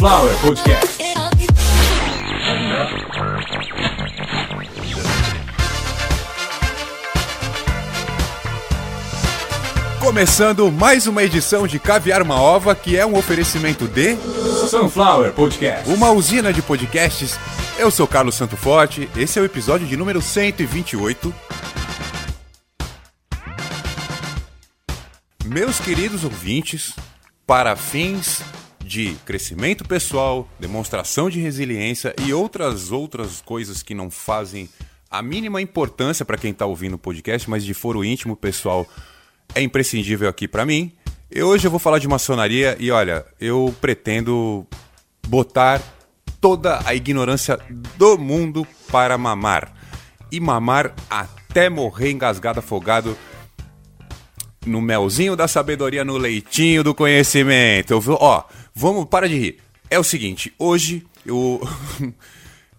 Sunflower Podcast. Começando mais uma edição de Caviar uma Ova, que é um oferecimento de Sunflower Podcast. uma usina de podcasts. Eu sou Carlos Santo Forte, esse é o episódio de número 128. Meus queridos ouvintes, para fins de crescimento pessoal, demonstração de resiliência e outras outras coisas que não fazem a mínima importância para quem está ouvindo o podcast, mas de foro íntimo pessoal é imprescindível aqui para mim. E hoje eu vou falar de maçonaria e olha, eu pretendo botar toda a ignorância do mundo para mamar. E mamar até morrer engasgado, afogado no melzinho da sabedoria, no leitinho do conhecimento. Eu ó, vamos, para de rir. É o seguinte, hoje eu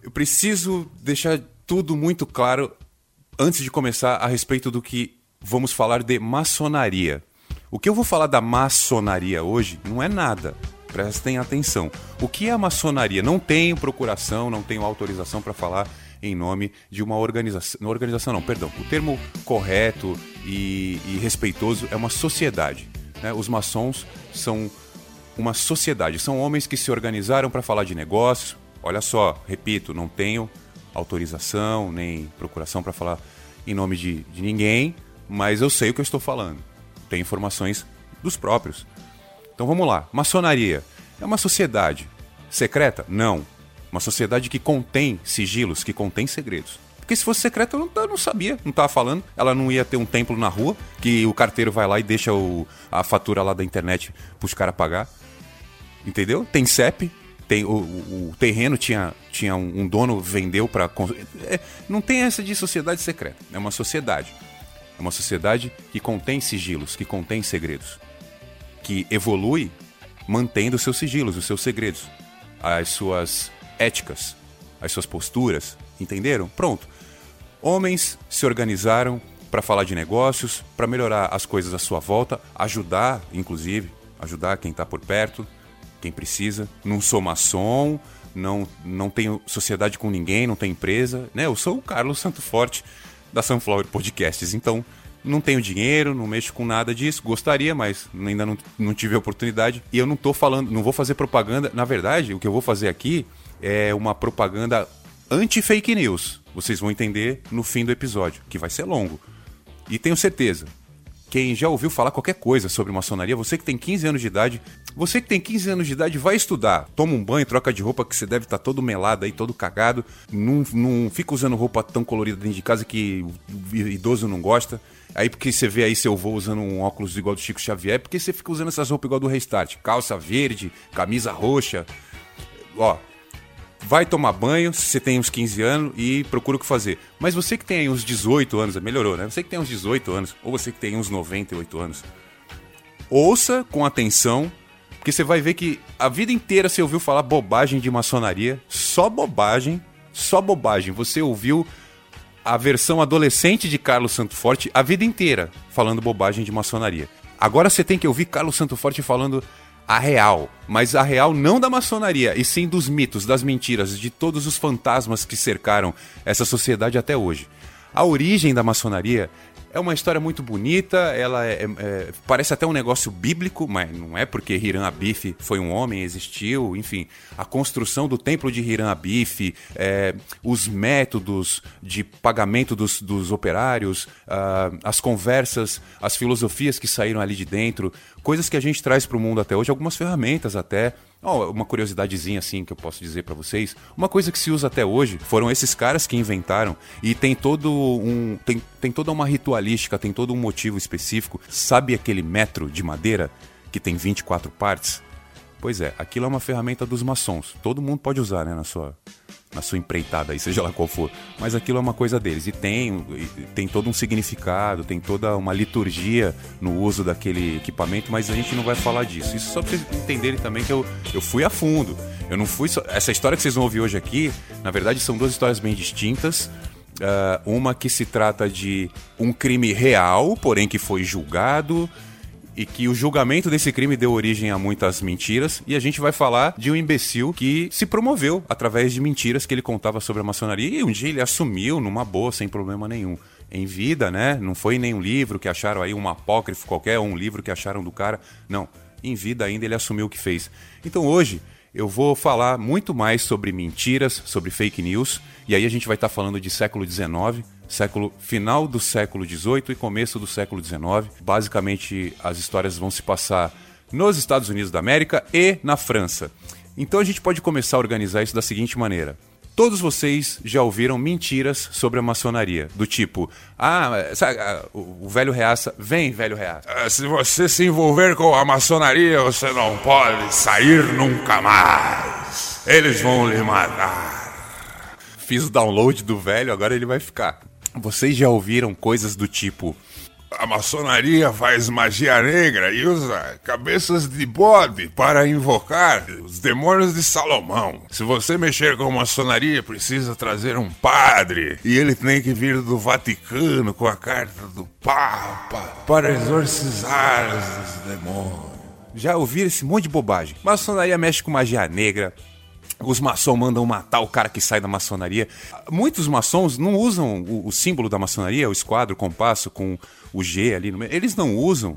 eu preciso deixar tudo muito claro antes de começar a respeito do que vamos falar de maçonaria. O que eu vou falar da maçonaria hoje não é nada. Prestem atenção. O que é a maçonaria? Não tenho procuração, não tenho autorização para falar em nome de uma organização. Organização não, perdão. O termo correto e, e respeitoso é uma sociedade. né? Os maçons são uma sociedade. São homens que se organizaram para falar de negócios. Olha só, repito, não tenho autorização nem procuração para falar em nome de, de ninguém, mas eu sei o que eu estou falando. Tenho informações dos próprios. Então vamos lá. Maçonaria é uma sociedade secreta? Não. Uma sociedade que contém sigilos, que contém segredos. Porque se fosse secreta, eu não, sabia, não estava falando. Ela não ia ter um templo na rua, que o carteiro vai lá e deixa o- a fatura lá da internet para os caras pagar. Entendeu? Tem CEP, tem, o, o- o terreno tinha, tinha um, um dono, vendeu para. não tem essa de sociedade secreta. É uma sociedade. É uma sociedade que contém sigilos, que contém segredos. Que evolui mantendo os seus sigilos, os seus segredos, as suas éticas, as suas posturas. Entenderam? Pronto. Homens se organizaram para falar de negócios, para melhorar as coisas à sua volta, ajudar, inclusive, ajudar quem está por perto, quem precisa. Não sou maçom, não, não tenho sociedade com ninguém, não tenho empresa. Né? Eu sou o Carlos Santo Forte da Sunflower Podcasts, então não tenho dinheiro, não mexo com nada disso. Gostaria, mas ainda não, não tive a oportunidade. E eu não tô falando, não vou fazer propaganda. Na verdade, o que eu vou fazer aqui é uma propaganda anti-fake news. Vocês vão entender no fim do episódio, que vai ser longo. E tenho certeza, quem já ouviu falar qualquer coisa sobre maçonaria, você que tem 15 anos de idade, você que tem 15 anos de idade, vai estudar. Toma um banho, troca de roupa, que você deve estar todo melado aí, todo cagado. Não, não fica usando roupa tão colorida dentro de casa que o idoso não gosta. Aí porque você vê aí seu avô usando um óculos igual do Chico Xavier, porque você fica usando essas roupas igual do Restart. Calça verde, camisa roxa. Ó, vai tomar banho se você tem uns 15 anos e procura o que fazer. Mas você que tem aí uns 18 anos, melhorou, né? Você que tem uns 18 anos, ou você que tem uns 98 anos, ouça com atenção, porque você vai ver que a vida inteira você ouviu falar bobagem de maçonaria, só bobagem, só bobagem. Você ouviu a versão adolescente de Carlos Santo Forte a vida inteira falando bobagem de maçonaria. Agora você tem que ouvir Carlos Santo Forte falando a real, mas a real não da maçonaria, e sim dos mitos, das mentiras, de todos os fantasmas que cercaram essa sociedade até hoje. A origem da maçonaria é uma história muito bonita, ela é- é- é- parece até um negócio bíblico, mas não é porque Hiram Abif foi um homem, existiu, enfim, a construção do templo de Hiram Abif, é, os métodos de pagamento dos, dos operários, ah, as conversas, as filosofias que saíram ali de dentro, coisas que a gente traz para o mundo até hoje, algumas ferramentas até. Ó, uma curiosidadezinha assim que eu posso dizer para vocês. Uma coisa que se usa até hoje foram esses caras que inventaram e tem todo um tem, tem toda uma ritualística, tem todo um motivo específico. Sabe aquele metro de madeira que tem 24 partes? Pois é, aquilo é uma ferramenta dos maçons. Todo mundo pode usar, né, na sua na sua empreitada aí, seja lá qual for. Mas aquilo é uma coisa deles. E tem, tem todo um significado, tem toda uma liturgia no uso daquele equipamento, mas a gente não vai falar disso. Isso só pra vocês entenderem também que eu, eu fui a fundo. Eu não fui só. Essa história que vocês vão ouvir hoje aqui, na verdade, são duas histórias bem distintas. Ah, uma que se trata de um crime real, porém que foi julgado. E que o julgamento desse crime deu origem a muitas mentiras. E a gente vai falar de um imbecil que se promoveu através de mentiras que ele contava sobre a maçonaria e um dia ele assumiu numa boa, sem problema nenhum. Em vida, né? Não foi nenhum livro que acharam aí, um apócrifo qualquer, ou um livro que acharam do cara. Não. Em vida ainda ele assumiu o que fez. Então hoje eu vou falar muito mais sobre mentiras, sobre fake news, e aí a gente vai estar falando de século XIX, século final do século XVIII e começo do século XIX. Basicamente, as histórias vão se passar nos Estados Unidos da América e na França. Então a gente pode começar a organizar isso da seguinte maneira. Todos vocês já ouviram mentiras sobre a maçonaria, do tipo, ah, sabe, ah, o velho reaça, vem velho reaça. Ah, se você se envolver com a maçonaria, você não pode sair nunca mais. Eles vão lhe matar. Fiz o download do velho, agora ele vai ficar. Vocês já ouviram coisas do tipo, a maçonaria faz magia negra e usa cabeças de bode para invocar os demônios de Salomão. Se você mexer com maçonaria, precisa trazer um padre e ele tem que vir do Vaticano com a carta do Papa para exorcizar os demônios. Já ouviram esse monte de bobagem? Maçonaria mexe com magia negra, os maçons mandam matar o cara que sai da maçonaria. Muitos maçons não usam o, o, símbolo da maçonaria, o esquadro, o compasso com o G ali no meio. Eles não usam.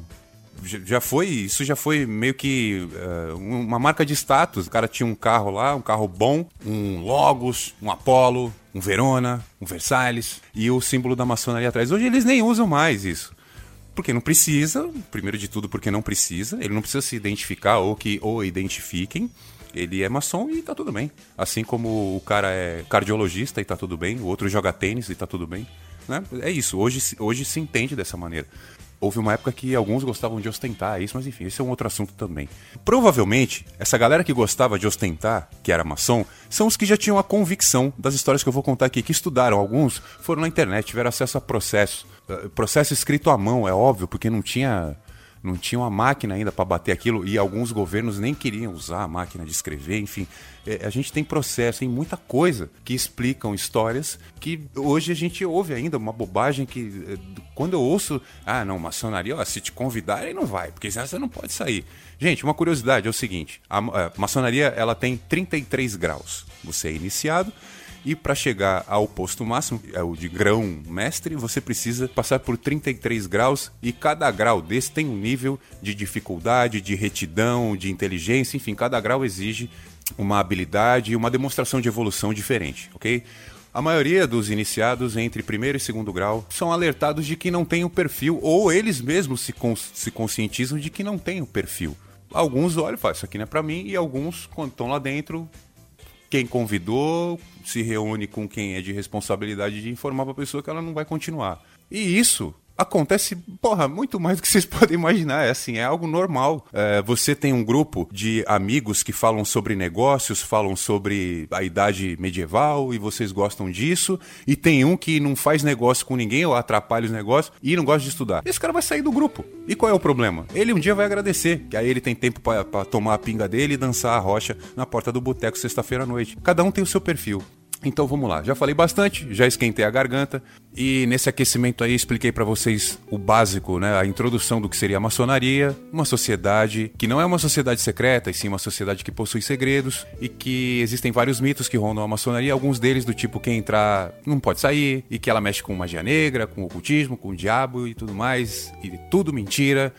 Já foi, isso já foi meio que uh, uma marca de status. O cara tinha um carro lá, um carro bom, um Logos, um Apollo, um Verona, um Versalhes e o símbolo da maçonaria atrás. Hoje eles nem usam mais isso. Porque não precisa, primeiro de tudo porque não precisa, ele não precisa se identificar ou que o identifiquem. Ele é maçom e tá tudo bem. Assim como o cara é cardiologista e tá tudo bem, o outro joga tênis e tá tudo bem. Né? É isso, hoje, hoje se entende dessa maneira. Houve uma época que alguns gostavam de ostentar isso, mas enfim, esse é um outro assunto também. Provavelmente, essa galera que gostava de ostentar, que era maçom, são os que já tinham a convicção das histórias que eu vou contar aqui, que estudaram. Alguns foram na internet, tiveram acesso a processo. Eh, processo escrito à mão, é óbvio, porque não tinha não tinha uma máquina ainda para bater aquilo e alguns governos nem queriam usar a máquina de escrever, enfim. É, a gente tem processo, tem muita coisa que explicam histórias que hoje a gente ouve ainda, uma bobagem que é, quando eu ouço, ah, não, maçonaria, ó, se te convidarem não vai, porque senão você não pode sair. Gente, uma curiosidade é o seguinte, a, a maçonaria ela tem 33 graus. Você é iniciado, e para chegar ao posto máximo, é o de grão mestre, você precisa passar por 33 graus e cada grau desse tem um nível de dificuldade, de retidão, de inteligência, enfim, cada grau exige uma habilidade e uma demonstração de evolução diferente, ok? A maioria dos iniciados entre primeiro e segundo grau são alertados de que não têm o perfil, ou eles mesmos se, cons se conscientizam de que não têm o perfil. Alguns olham e falam, isso aqui não é para mim, e alguns, quando estão lá dentro, quem convidou se reúne com quem é de responsabilidade de informar para a pessoa que ela não vai continuar. E isso acontece, porra, muito mais do que vocês podem imaginar. É assim, é algo normal. É, você tem um grupo de amigos que falam sobre negócios, falam sobre a idade medieval e vocês gostam disso. E tem um que não faz negócio com ninguém ou atrapalha os negócios e não gosta de estudar. Esse cara vai sair do grupo. E qual é o problema? Ele um dia vai agradecer, que aí ele tem tempo para tomar a pinga dele e dançar a rocha na porta do boteco sexta-feira à noite. Cada um tem o seu perfil. Então vamos lá, já falei bastante, já esquentei a garganta. E nesse aquecimento aí expliquei para vocês o básico, né, a introdução do que seria a maçonaria, uma sociedade que não é uma sociedade secreta, e sim uma sociedade que possui segredos e que existem vários mitos que rondam a maçonaria, alguns deles do tipo quem entrar não pode sair e que ela mexe com magia negra, com ocultismo, com o diabo e tudo mais, e tudo mentira.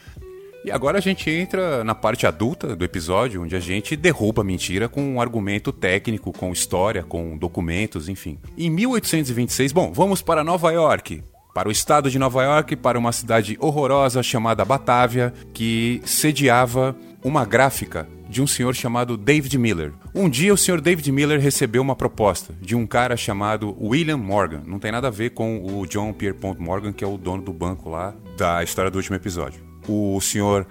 E agora a gente entra na parte adulta do episódio, onde a gente derruba a mentira com um argumento técnico, com história, com documentos, enfim. Em 1826, bom, vamos para Nova York. Para o estado de Nova York, para uma cidade horrorosa chamada Batávia, que sediava uma gráfica de um senhor chamado David Miller. Um dia o senhor David Miller recebeu uma proposta de um cara chamado William Morgan. Não tem nada a ver com o John Pierpont Morgan, que é o dono do banco lá da história do último episódio o senhor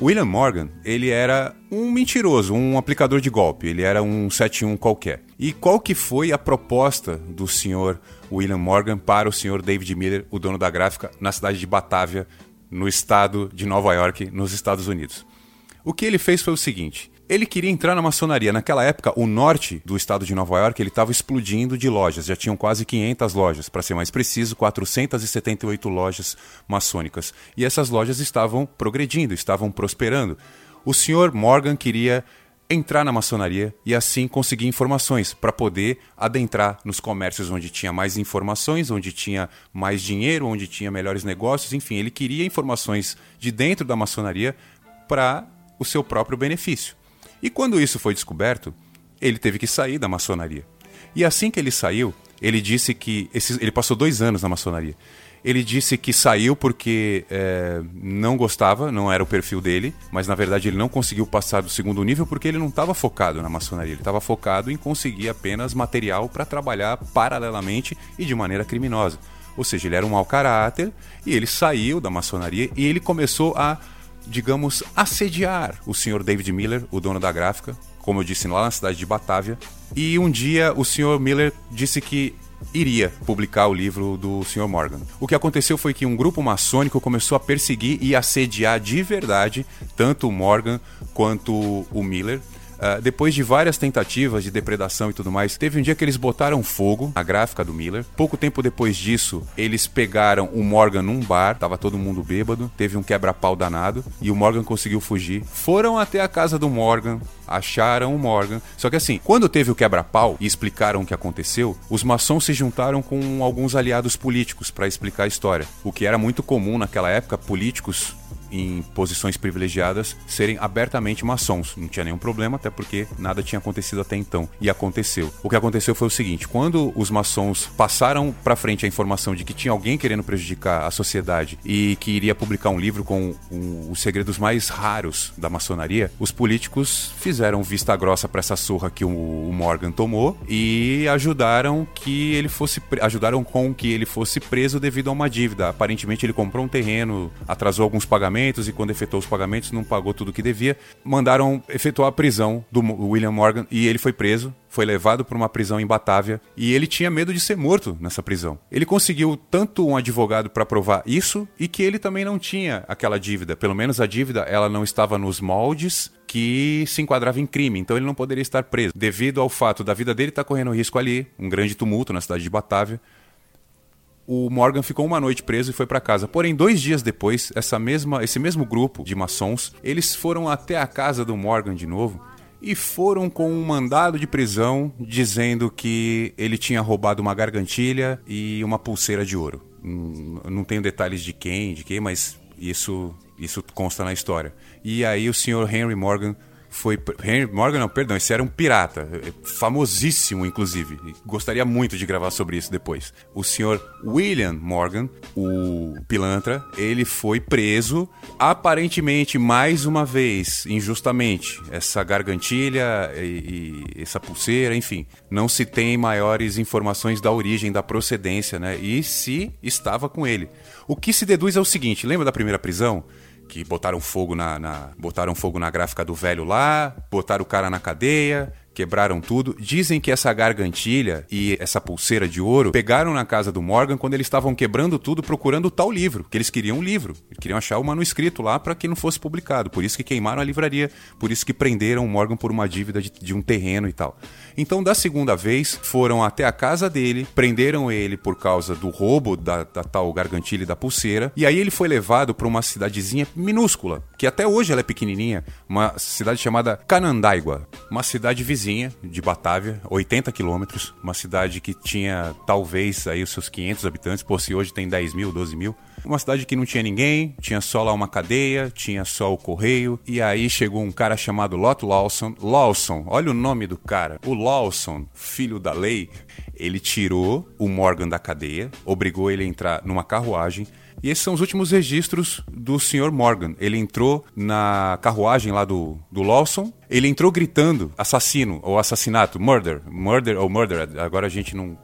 William Morgan, ele era um mentiroso, um aplicador de golpe, ele era um 71 qualquer. E qual que foi a proposta do senhor William Morgan para o senhor David Miller, o dono da gráfica, na cidade de Batávia, no estado de Nova York, nos Estados Unidos? O que ele fez foi o seguinte: Ele queria entrar na maçonaria. Naquela época, o norte do estado de Nova York ele estava explodindo de lojas. Já tinham quase 500 lojas, para ser mais preciso, 478 lojas maçônicas. E essas lojas estavam progredindo, estavam prosperando. O senhor Morgan queria entrar na maçonaria e assim conseguir informações para poder adentrar nos comércios onde tinha mais informações, onde tinha mais dinheiro, onde tinha melhores negócios, enfim, ele queria informações de dentro da maçonaria para o seu próprio benefício. E quando isso foi descoberto, ele teve que sair da maçonaria. E assim que ele saiu, ele disse que. Ele passou dois anos na maçonaria. Ele disse que saiu porque é, não gostava, não era o perfil dele, mas na verdade ele não conseguiu passar do segundo nível porque ele não estava focado na maçonaria. Ele estava focado em conseguir apenas material para trabalhar paralelamente e de maneira criminosa. Ou seja, ele era um mau caráter e ele saiu da maçonaria e ele começou a digamos, assediar o senhor David Miller, o dono da gráfica, como eu disse lá na cidade de Batávia. E um dia o senhor Miller disse que iria publicar o livro do Sr. Morgan. O que aconteceu foi que um grupo maçônico começou a perseguir e assediar de verdade tanto o Morgan quanto o Miller Uh, depois de várias tentativas de depredação e tudo mais, teve um dia que eles botaram fogo na gráfica do Miller. Pouco tempo depois disso, eles pegaram o Morgan num bar, tava todo mundo bêbado, teve um quebra-pau danado e o Morgan conseguiu fugir. Foram até a casa do Morgan, acharam o Morgan. Só que assim, quando teve o quebra-pau e explicaram o que aconteceu, os maçons se juntaram com alguns aliados políticos para explicar a história. O que era muito comum naquela época, políticos em posições privilegiadas serem abertamente maçons. Não tinha nenhum problema, até porque nada tinha acontecido até então. E aconteceu. O que aconteceu foi o seguinte: quando os maçons passaram para frente a informação de que tinha alguém querendo prejudicar a sociedade e que iria publicar um livro com os segredos mais raros da maçonaria, os políticos fizeram vista grossa para essa surra que o Morgan tomou e ajudaram que ele fosse ajudaram com que ele fosse preso devido a uma dívida. Aparentemente ele comprou um terreno, atrasou alguns pagamentos e quando efetuou os pagamentos não pagou tudo o que devia. Mandaram efetuar a prisão do William Morgan e ele foi preso, foi levado para uma prisão em Batávia e ele tinha medo de ser morto nessa prisão. Ele conseguiu tanto um advogado para provar isso e que ele também não tinha aquela dívida, pelo menos a dívida ela não estava nos moldes que se enquadrava em crime, então ele não poderia estar preso. Devido ao fato da vida dele estar correndo risco ali, um grande tumulto na cidade de Batávia, o Morgan ficou uma noite preso e foi para casa. Porém, dois dias depois, essa mesma, esse mesmo grupo de maçons, eles foram até a casa do Morgan de novo e foram com um mandado de prisão dizendo que ele tinha roubado uma gargantilha e uma pulseira de ouro. Hum, não tenho detalhes de quem, de quem, mas isso isso consta na história. E aí o senhor Henry Morgan foi. Henry Morgan, não, perdão, esse era um pirata. É, famosíssimo, inclusive. Gostaria muito de gravar sobre isso depois. O senhor William Morgan, o pilantra, ele foi preso, aparentemente, mais uma vez, injustamente. Essa gargantilha e, e essa pulseira, enfim. Não se tem maiores informações da origem, da procedência, né? E se estava com ele. O que se deduz é o seguinte: lembra da primeira prisão? Que botaram fogo na, na, botaram fogo na gráfica do velho lá, botaram o cara na cadeia, quebraram tudo. Dizem que essa gargantilha e essa pulseira de ouro pegaram na casa do Morgan quando eles estavam quebrando tudo procurando o tal livro, que eles queriam um livro. Queriam achar o manuscrito lá para que não fosse publicado. Por isso que queimaram a livraria, por isso que prenderam o Morgan por uma dívida de, de um terreno e tal. Então, da segunda vez, foram até a casa dele, prenderam ele por causa do roubo da, da tal gargantilha e da pulseira, e aí ele foi levado para uma cidadezinha minúscula, que até hoje ela é pequenininha, uma cidade chamada Canandaigua, uma cidade vizinha de Batávia, 80 quilômetros, uma cidade que tinha talvez aí os seus 500 habitantes, por se hoje tem 10 mil, 12 mil, uma cidade que não tinha ninguém, tinha só lá uma cadeia, tinha só o correio. E aí chegou um cara chamado Lot Lawson. Lawson, olha o nome do cara. O Lawson, filho da lei, ele tirou o Morgan da cadeia, obrigou ele a entrar numa carruagem. E esses são os últimos registros do Sr. Morgan. Ele entrou na carruagem lá do, do Lawson. Ele entrou gritando assassino ou assassinato, murder, murder ou murder. Agora a gente não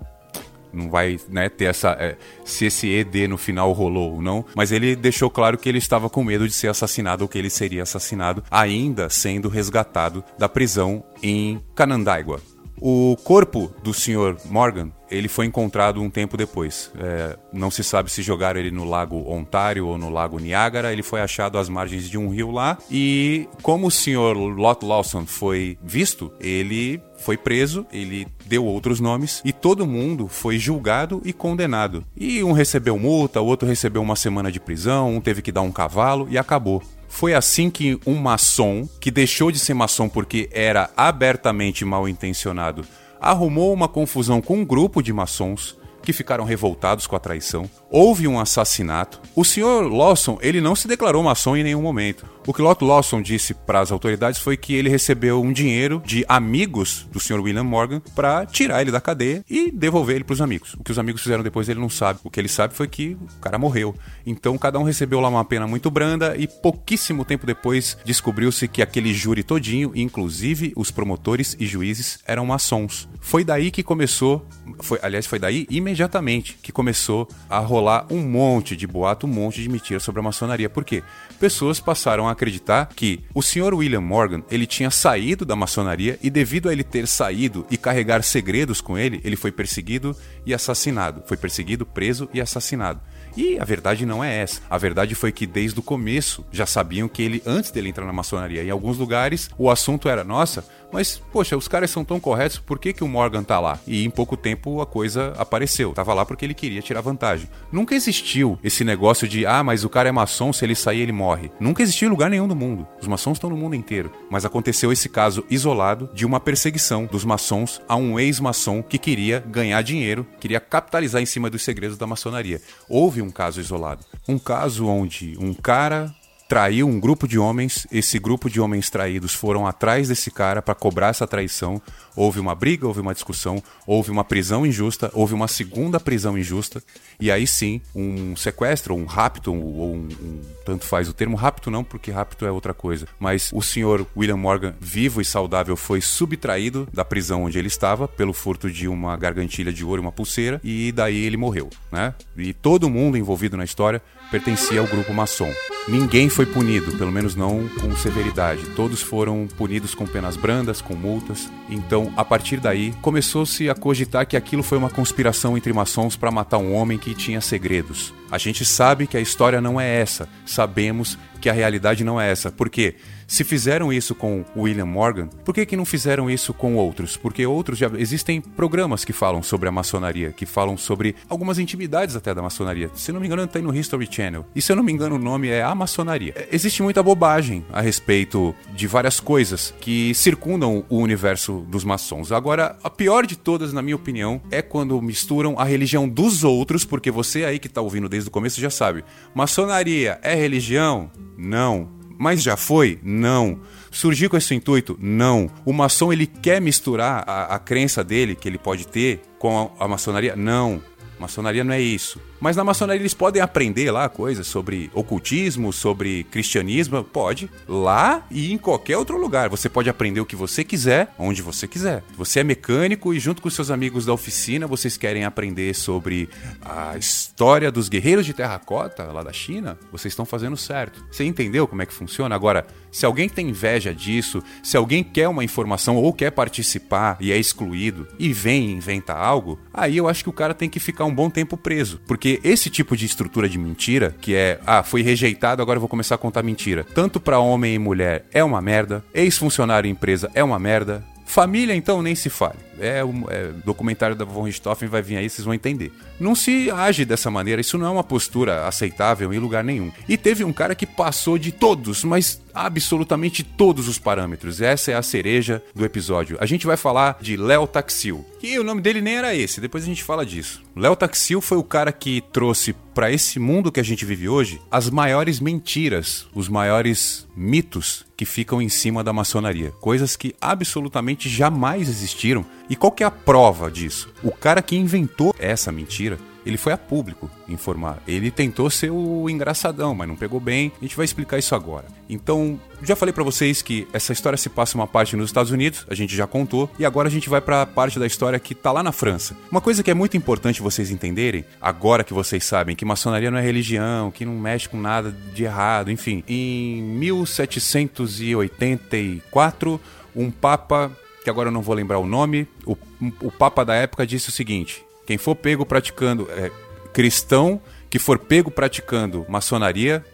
não vai né, ter essa. É, se esse ED no final rolou ou não. Mas ele deixou claro que ele estava com medo de ser assassinado ou que ele seria assassinado, ainda sendo resgatado da prisão em Canandaigua. O corpo do Sr. Morgan ele foi encontrado um tempo depois. É, não se sabe se jogaram ele no Lago Ontário ou no Lago Niágara. Ele foi achado às margens de um rio lá. E como o Sr. Lot Lawson foi visto, ele foi preso, ele deu outros nomes e todo mundo foi julgado e condenado. E um recebeu multa, o outro recebeu uma semana de prisão, um teve que dar um cavalo e acabou. Foi assim que um maçom, que deixou de ser maçom porque era abertamente mal intencionado, arrumou uma confusão com um grupo de maçons que ficaram revoltados com a traição. Houve um assassinato. O Sr. Lawson, ele não se declarou maçom em nenhum momento. O que Lot Lawson disse para as autoridades foi que ele recebeu um dinheiro de amigos do Sr. William Morgan para tirar ele da cadeia e devolver ele para os amigos. O que os amigos fizeram depois ele não sabe. O que ele sabe foi que o cara morreu. Então cada um recebeu lá uma pena muito branda e pouquíssimo tempo depois descobriu-se que aquele júri todinho, inclusive os promotores e juízes, eram maçons. Foi daí que começou, foi, aliás, foi daí imediatamente que começou a rolar um monte de boato, um monte de mentira sobre a maçonaria. Por quê? Pessoas passaram a acreditar que o Sr. William Morgan ele tinha saído da maçonaria e devido a ele ter saído e carregar segredos com ele, ele foi perseguido e assassinado. Foi perseguido, preso e assassinado. E a verdade não é essa. A verdade foi que desde o começo já sabiam que ele, antes dele entrar na maçonaria, em alguns lugares, o assunto era: nossa, mas, poxa, os caras são tão corretos, por que, que o Morgan tá lá? E em pouco tempo a coisa apareceu. Tava lá porque ele queria tirar vantagem. Nunca existiu esse negócio de, ah, mas o cara é maçom, se ele sair ele morre. Nunca existiu em lugar nenhum do mundo. Os maçons estão no mundo inteiro. Mas aconteceu esse caso isolado de uma perseguição dos maçons a um ex-maçom que queria ganhar dinheiro, queria capitalizar em cima dos segredos da maçonaria. Houve um caso isolado. Um caso onde um cara traiu um grupo de homens. Esse grupo de homens traídos foram atrás desse cara para cobrar essa traição. Houve uma briga, houve uma discussão, houve uma prisão injusta, houve uma segunda prisão injusta. E aí sim, um sequestro, um rapto, ou um, um, tanto faz o termo rapto não, porque rapto é outra coisa. Mas o senhor William Morgan, vivo e saudável, foi subtraído da prisão onde ele estava pelo furto de uma gargantilha de ouro e uma pulseira. E daí ele morreu, né? E todo mundo envolvido na história pertencia ao grupo maçom. Ninguém foi punido, pelo menos não com severidade. Todos foram punidos com penas brandas, com multas. Então, a partir daí, começou-se a cogitar que aquilo foi uma conspiração entre maçons para matar um homem que tinha segredos. A gente sabe que a história não é essa. Sabemos que a realidade não é essa. Por quê? Se fizeram isso com William Morgan, por que, que não fizeram isso com outros? Porque outros já existem programas que falam sobre a maçonaria, que falam sobre algumas intimidades até da maçonaria. Se não me engano, tem no History Channel. E se eu não me engano, o nome é a maçonaria. É, existe muita bobagem a respeito de várias coisas que circundam o universo dos maçons. Agora, a pior de todas, na minha opinião, é quando misturam a religião dos outros, porque você aí que está ouvindo desde o começo já sabe. Maçonaria é religião? Não. Mas já foi? Não. Surgiu com esse intuito? Não. O maçom ele quer misturar a, a crença dele que ele pode ter com a, a maçonaria? Não. Maçonaria não é isso. Mas na maçonaria eles podem aprender lá coisas sobre ocultismo, sobre cristianismo. Pode. Lá e em qualquer outro lugar. Você pode aprender o que você quiser, onde você quiser. Você é mecânico e junto com seus amigos da oficina vocês querem aprender sobre a história dos guerreiros de terracota lá da China. Vocês estão fazendo certo. Você entendeu como é que funciona? Agora, se alguém tem inveja disso, se alguém quer uma informação ou quer participar e é excluído e vem e inventa algo, aí eu acho que o cara tem que ficar um bom tempo preso. Porque porque esse tipo de estrutura de mentira, que é, ah, foi rejeitado, agora eu vou começar a contar mentira, tanto para homem e mulher é uma merda, ex-funcionário em empresa é uma merda, família então nem se fale é, é documentário da von Richthofen vai vir aí, vocês vão entender. Não se age dessa maneira, isso não é uma postura aceitável em lugar nenhum. E teve um cara que passou de todos, mas absolutamente todos os parâmetros. Essa é a cereja do episódio. A gente vai falar de Léo Taxil. E o nome dele nem era esse, depois a gente fala disso. Léo Taxil foi o cara que trouxe para esse mundo que a gente vive hoje as maiores mentiras, os maiores mitos que ficam em cima da maçonaria, coisas que absolutamente jamais existiram e qual que é a prova disso? O cara que inventou essa mentira, ele foi a público informar. Ele tentou ser o engraçadão, mas não pegou bem. A gente vai explicar isso agora. Então, já falei para vocês que essa história se passa uma parte nos Estados Unidos, a gente já contou, e agora a gente vai para a parte da história que tá lá na França. Uma coisa que é muito importante vocês entenderem, agora que vocês sabem que maçonaria não é religião, que não mexe com nada de errado, enfim. Em 1784, um papa que agora eu não vou lembrar o nome, o, o Papa da época disse o seguinte: quem for pego praticando, é, cristão que for pego praticando maçonaria,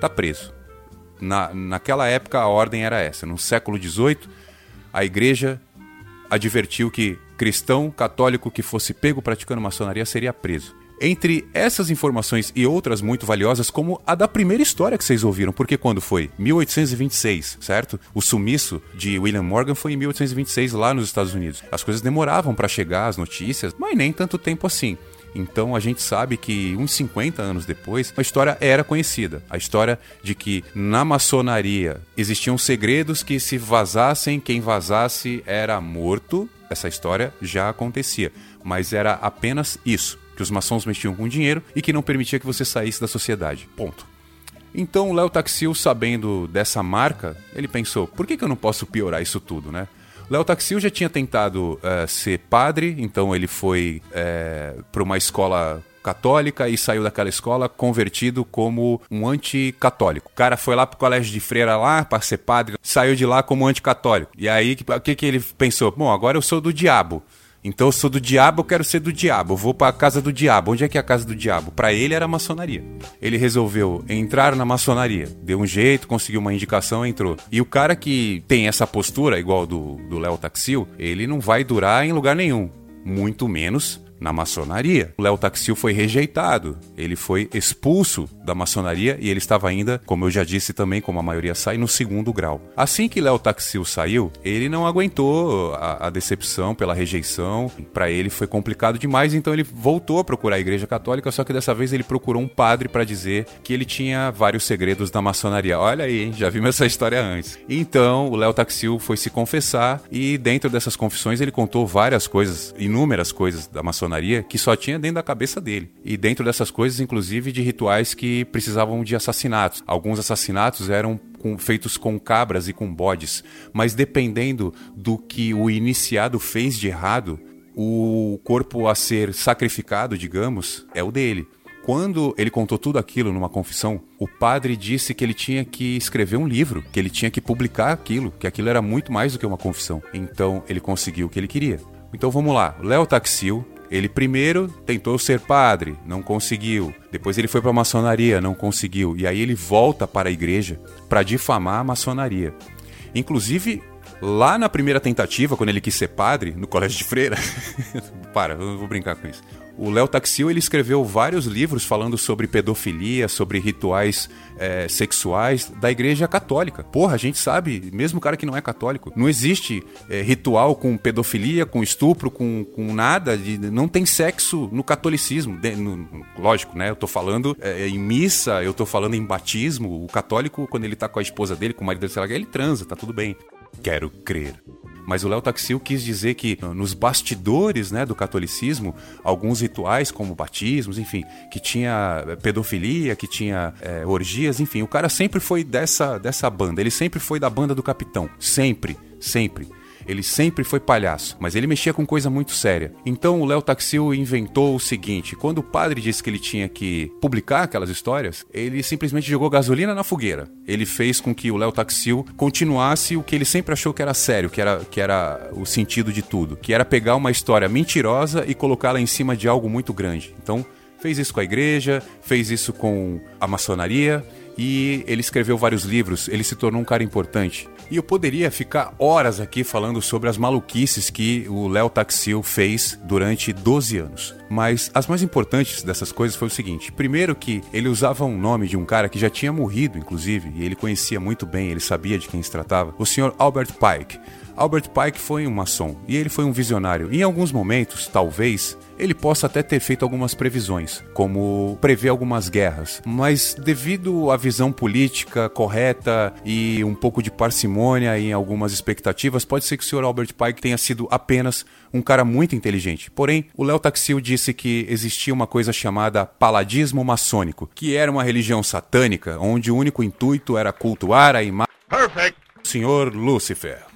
tá preso. Na, naquela época a ordem era essa. No século XVIII, a igreja advertiu que cristão católico que fosse pego praticando maçonaria seria preso. Entre essas informações e outras muito valiosas, como a da primeira história que vocês ouviram, porque quando foi? 1826, certo? O sumiço de William Morgan foi em 1826 lá nos Estados Unidos. As coisas demoravam para chegar, as notícias, mas nem tanto tempo assim. Então a gente sabe que uns 50 anos depois, a história era conhecida. A história de que na maçonaria existiam segredos que se vazassem, quem vazasse era morto. Essa história já acontecia, mas era apenas isso que os maçons mexiam com dinheiro e que não permitia que você saísse da sociedade. Ponto. Então o Léo Taxil, sabendo dessa marca, ele pensou: por que, que eu não posso piorar isso tudo, né? Léo Taxil já tinha tentado uh, ser padre, então ele foi uh, eh, para uma escola católica e saiu daquela escola convertido como um anticatólico. O cara foi lá pro colégio de freira lá para ser padre, saiu de lá como anticatólico. E aí o que, que ele pensou? Bom, agora eu sou do diabo. Então eu sou do diabo, eu quero ser do diabo. Eu vou para a casa do diabo. Onde é que é a casa do diabo? Para ele era a maçonaria. Ele resolveu entrar na maçonaria. Deu um jeito, conseguiu uma indicação, entrou. E o cara que tem essa postura, igual do Léo Taxil, ele não vai durar em lugar nenhum. Muito menos na maçonaria. O Léo Taxil foi rejeitado, ele foi expulso da maçonaria e ele estava ainda, como eu já disse também, como a maioria sai, no segundo grau. Assim que Léo Taxil saiu, ele não aguentou a, a decepção pela rejeição, para ele foi complicado demais, então ele voltou a procurar a Igreja Católica, só que dessa vez ele procurou um padre para dizer que ele tinha vários segredos da maçonaria. Olha aí, hein? já vimos essa história antes. Então o Léo Taxil foi se confessar e dentro dessas confissões ele contou várias coisas, inúmeras coisas da maçonaria maçonaria que só tinha dentro da cabeça dele. E dentro dessas coisas, inclusive, de rituais que precisavam de assassinatos. Alguns assassinatos eram com, feitos com cabras e com bodes, mas dependendo do que o iniciado fez de errado, o corpo a ser sacrificado, digamos, é o dele. Quando ele contou tudo aquilo numa confissão, o padre disse que ele tinha que escrever um livro, que ele tinha que publicar aquilo, que aquilo era muito mais do que uma confissão. Então ele conseguiu o que ele queria. Então vamos lá, Léo Taxil ele primeiro tentou ser padre, não conseguiu. Depois ele foi para a maçonaria, não conseguiu. E aí ele volta para a igreja para difamar a maçonaria. Inclusive, lá na primeira tentativa, quando ele quis ser padre, no colégio de freira. para, eu vou brincar com isso. O Léo Taxil ele escreveu vários livros falando sobre pedofilia, sobre rituais é, sexuais da Igreja Católica. Porra, a gente sabe, mesmo o cara que não é católico, não existe é, ritual com pedofilia, com estupro, com, com nada, de, não tem sexo no catolicismo. De, no, lógico, né? Eu tô falando é, em missa, eu tô falando em batismo. O católico, quando ele tá com a esposa dele, com o marido dele, sei lá, ele transa, tá tudo bem. Quero crer. Mas o Léo Taxil quis dizer que nos bastidores né, do catolicismo, alguns rituais, como batismos, enfim, que tinha pedofilia, que tinha é, orgias, enfim, o cara sempre foi dessa, dessa banda, ele sempre foi da banda do capitão. Sempre, sempre. Ele sempre foi palhaço, mas ele mexia com coisa muito séria. Então o Léo Taxil inventou o seguinte: quando o padre disse que ele tinha que publicar aquelas histórias, ele simplesmente jogou gasolina na fogueira. Ele fez com que o Léo Taxil continuasse o que ele sempre achou que era sério, que era, que era o sentido de tudo, que era pegar uma história mentirosa e colocá-la em cima de algo muito grande. Então, fez isso com a igreja, fez isso com a maçonaria e ele escreveu vários livros, ele se tornou um cara importante. E eu poderia ficar horas aqui falando sobre as maluquices que o Léo Taxil fez durante 12 anos. Mas as mais importantes dessas coisas foi o seguinte: primeiro, que ele usava um nome de um cara que já tinha morrido, inclusive, e ele conhecia muito bem, ele sabia de quem se tratava, o Sr. Albert Pike. Albert Pike foi um maçom e ele foi um visionário. Em alguns momentos, talvez, ele possa até ter feito algumas previsões, como prever algumas guerras, mas devido à visão política correta e um pouco de parcimônia em algumas expectativas, pode ser que o Sr. Albert Pike tenha sido apenas um cara muito inteligente. Porém, o Léo Taxil disse que existia uma coisa chamada paladismo maçônico, que era uma religião satânica onde o único intuito era cultuar a imagem do Senhor Lúcifer.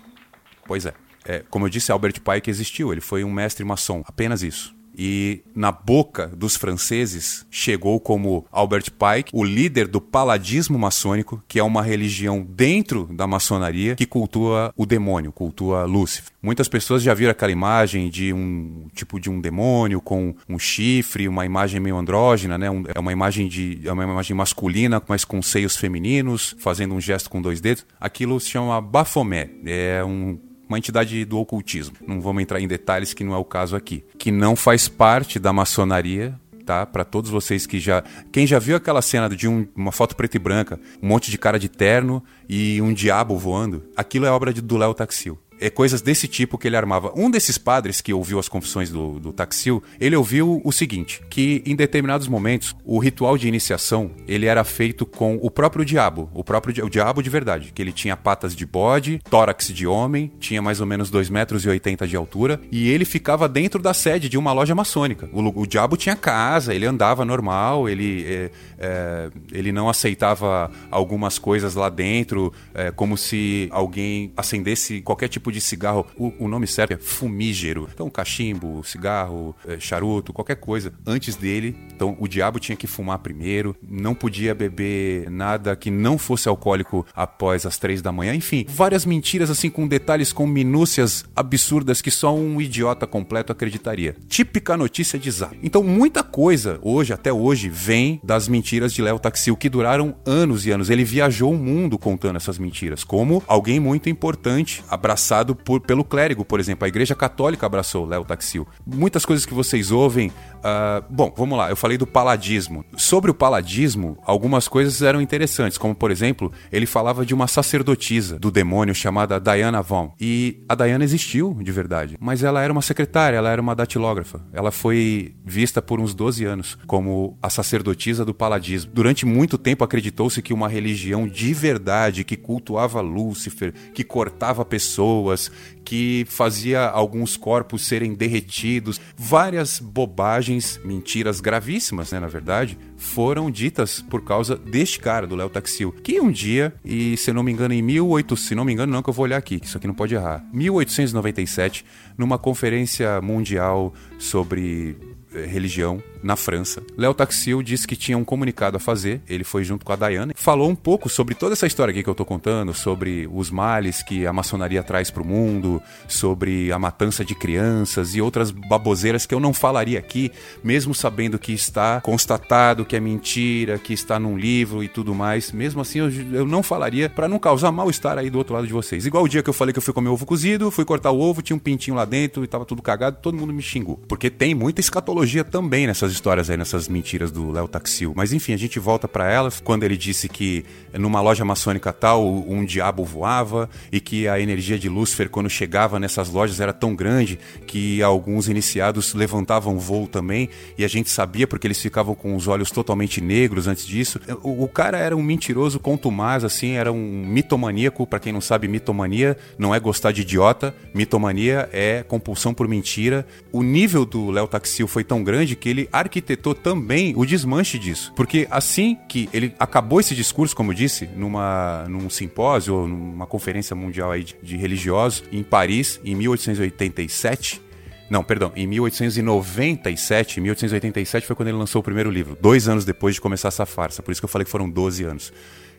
Pois é. é. Como eu disse, Albert Pike existiu, ele foi um mestre maçom, apenas isso. e na boca dos franceses chegou como Albert Pike, o líder do paladismo maçônico, que é uma religião dentro da maçonaria que cultua o demônio, cultua Lúcifer. Muitas pessoas já viram aquela imagem de um tipo de um demônio com um chifre, uma imagem meio andrógena, né? É uma imagem de é uma imagem masculina, mas com seios femininos, fazendo um gesto com dois dedos. Aquilo se chama Baphomet. É um uma entidade do ocultismo. Não vamos entrar em detalhes que não é o caso aqui. Que não faz parte da maçonaria, tá? Para todos vocês que já. Quem já viu aquela cena de um, uma foto preta e branca, um monte de cara de terno e um diabo voando, aquilo é obra de, do Léo Taxil é, coisas desse tipo que ele armava. Um desses padres que ouviu as confissões do, do Taxil, ele ouviu o seguinte, que em determinados momentos o ritual de iniciação ele era feito com o próprio diabo, o próprio o diabo de verdade, que ele tinha patas de bode, tórax de homem, tinha mais ou menos 2,80 metros e de altura, e ele ficava dentro da sede de uma loja maçônica. O, o diabo tinha casa, ele andava normal, ele, é, é, ele não aceitava algumas coisas lá dentro, é, como se alguém acendesse qualquer tipo tipo de cigarro, o, o nome certo é fumígero. Então, cachimbo, cigarro, é, charuto, qualquer coisa. Antes dele, então o diabo tinha que fumar primeiro, não podia beber nada que não fosse alcoólico após as três da manhã. Enfim, várias mentiras assim com detalhes, com minúcias absurdas que só um idiota completo acreditaria. Típica notícia de Zap. Então, muita coisa hoje, até hoje, vem das mentiras de Léo Taxil, que duraram anos e anos. Ele viajou o mundo contando essas mentiras, como alguém muito importante, abraçado abraçado por, pelo clérigo, por exemplo. A Igreja Católica abraçou Léo Taxil. Muitas coisas que vocês ouvem. Uh, bom, vamos lá. Eu falei do paladismo. Sobre o paladismo, algumas coisas eram interessantes, como por exemplo, ele falava de uma sacerdotisa do demônio chamada Diana Vaughn. E a Diana existiu de verdade, mas ela era uma secretária, ela era uma datilógrafa. Ela foi vista por uns 12 anos como a sacerdotisa do paladismo. Durante muito tempo acreditou-se que uma religião de verdade que cultuava Lúcifer, que cortava pessoas, pessoas, que fazia alguns corpos serem derretidos. Várias bobagens, mentiras gravíssimas, né, na verdade, foram ditas por causa deste cara, do Léo Taxil, que um dia, e se não me engano, em 1800, se não me engano, não que eu vou olhar aqui, que isso aqui não pode errar, 1897, numa conferência mundial sobre religião na França. Léo Taxil disse que tinha um comunicado a fazer, ele foi junto com a Diana, falou um pouco sobre toda essa história aqui que eu tô contando, sobre os males que a maçonaria traz pro mundo, sobre a matança de crianças e outras baboseiras que eu não falaria aqui, mesmo sabendo que está constatado que é mentira, que está num livro e tudo mais, mesmo assim eu, eu não falaria para não causar mal-estar aí do outro lado de vocês. Igual o dia que eu falei que eu fui comer ovo cozido, fui cortar o ovo, tinha um pintinho lá dentro e tava tudo cagado, todo mundo me xingou. Porque tem muita escatologia também nessas histórias aí, nessas mentiras do Léo Taxil. Mas enfim, a gente volta para elas. Quando ele disse que numa loja maçônica tal, um diabo voava e que a energia de Lúcifer, quando chegava nessas lojas, era tão grande que alguns iniciados levantavam voo também. E a gente sabia porque eles ficavam com os olhos totalmente negros antes disso. O, o cara era um mentiroso contumaz, assim, era um mitomaníaco. Para quem não sabe, mitomania não é gostar de idiota. Mitomania é compulsão por mentira. O nível do Léo Taxil foi tão tão grande que ele arquitetou também o desmanche disso. Porque assim que ele acabou esse discurso, como disse, numa, num simpósio ou numa conferência mundial aí de, de religiosos em Paris, em 1887, não, perdão, em 1897, 1887 foi quando ele lançou o primeiro livro, dois anos depois de começar essa farsa, por isso que eu falei que foram 12 anos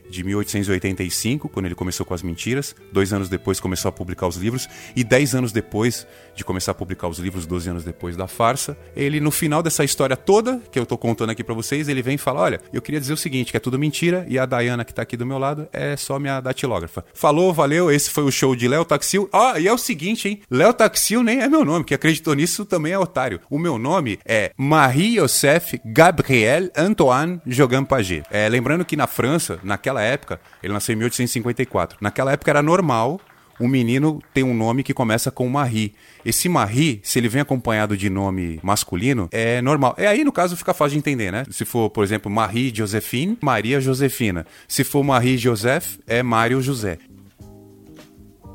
de 1885, quando ele começou com as mentiras. Dois anos depois começou a publicar os livros. E dez anos depois de começar a publicar os livros, 12 anos depois da farsa, ele, no final dessa história toda, que eu tô contando aqui para vocês, ele vem e fala: Olha, eu queria dizer o seguinte, que é tudo mentira, e a Diana, que tá aqui do meu lado, é só minha datilógrafa. Falou, valeu, esse foi o show de Léo Taxil. Ó, e é o seguinte, hein? Léo Taxil nem é meu nome, que acreditou nisso também é otário. O meu nome é Marie-Joseph Gabriel Antoine Jogan Paget. É, lembrando que na França, naquela naquela época, ele nasceu em 1854. Naquela época era normal um menino ter um nome que começa com Marie. Esse Marie, se ele vem acompanhado de nome masculino, é normal. É aí, no caso, fica fácil de entender, né? Se for, por exemplo, Marie Josephine, Maria Josefina. Se for Marie Joseph, é Mário José.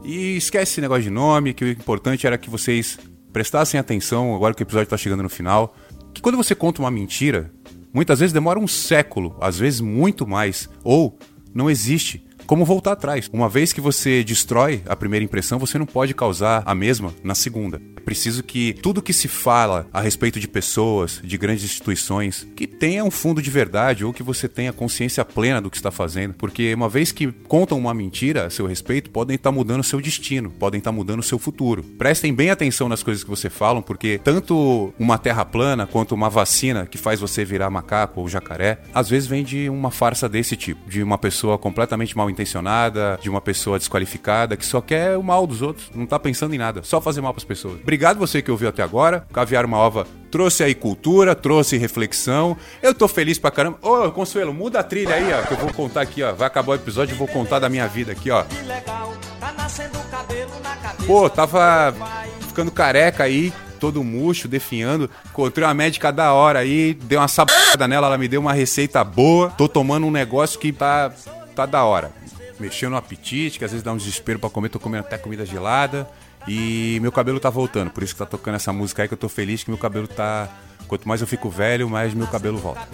E esquece esse negócio de nome, que o importante era que vocês prestassem atenção, agora que o episódio está chegando no final, que quando você conta uma mentira, muitas vezes demora um século, às vezes muito mais, ou não existe como voltar atrás. Uma vez que você destrói a primeira impressão, você não pode causar a mesma na segunda. É preciso que tudo que se fala a respeito de pessoas, de grandes instituições, que tenha um fundo de verdade ou que você tenha consciência plena do que está fazendo, porque uma vez que contam uma mentira a seu respeito, podem estar mudando o seu destino, podem estar mudando o seu futuro. Prestem bem atenção nas coisas que você falam, porque tanto uma terra plana quanto uma vacina que faz você virar macaco ou jacaré, às vezes vem de uma farsa desse tipo, de uma pessoa completamente mal intencionada, de uma pessoa desqualificada que só quer o mal dos outros, não tá pensando em nada, só fazer mal para as pessoas. Obrigado você que ouviu até agora. Caviar uma ova trouxe aí cultura, trouxe reflexão. Eu tô feliz pra caramba. Ô, Consuelo, muda a trilha aí, ó, que eu vou contar aqui, ó. Vai acabar o episódio, eu vou contar da minha vida aqui, ó. Pô, tava ficando careca aí, todo murcho, definhando. Encontrei uma médica da hora aí, dei uma sabada nela, ela me deu uma receita boa. Tô tomando um negócio que tá, tá da hora. Mexendo no apetite, que às vezes dá um desespero pra comer, tô comendo até comida gelada. E meu cabelo tá voltando, por isso que tá tocando essa música aí que eu tô feliz que meu cabelo tá. Quanto mais eu fico velho, mais meu cabelo volta.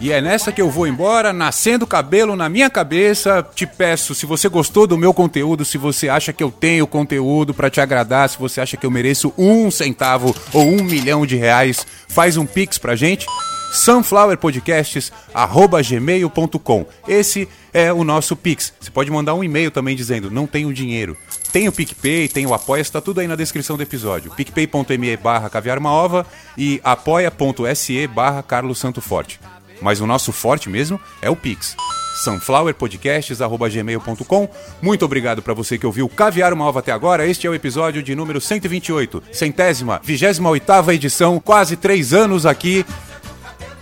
E é nessa que eu vou embora, nascendo cabelo na minha cabeça. Te peço, se você gostou do meu conteúdo, se você acha que eu tenho conteúdo para te agradar, se você acha que eu mereço um centavo ou um milhão de reais, faz um pix pra gente sunflowerpodcasts@gmail.com. Esse é o nosso Pix. Você pode mandar um e-mail também dizendo não tenho dinheiro. Tem o PicPay, tem o Apoia, está tudo aí na descrição do episódio. picpay.me barra caviarmaova e apoia.se barra Carlos Santo Forte. Mas o nosso forte mesmo é o Pix sunflowerpodcasts.gmail.com. Muito obrigado para você que ouviu Caviar uma Ova até agora. Este é o episódio de número 128, centésima, vigésima oitava edição, quase três anos aqui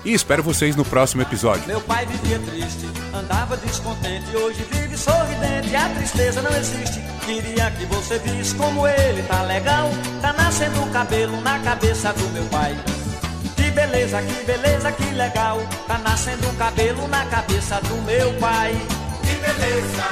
e espero vocês no próximo episódio. Meu pai vivia triste, andava descontente, hoje vive sorridente, a tristeza não existe. Queria que você visse como ele tá legal, tá nascendo o cabelo na cabeça do meu pai. Que beleza, que beleza, que legal, tá nascendo o cabelo na cabeça do meu pai. Que beleza,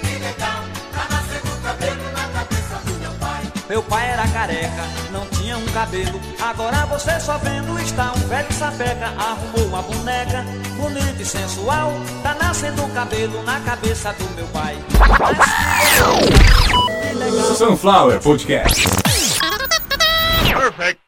que legal, tá nascendo o cabelo na cabeça do meu pai. Meu pai era careca, não tinha um cabelo. Agora você só vendo está um velho sapeca. Arrumou uma boneca bonita e sensual. Tá nascendo um cabelo na cabeça do meu pai. Sunflower Podcast. Perfect.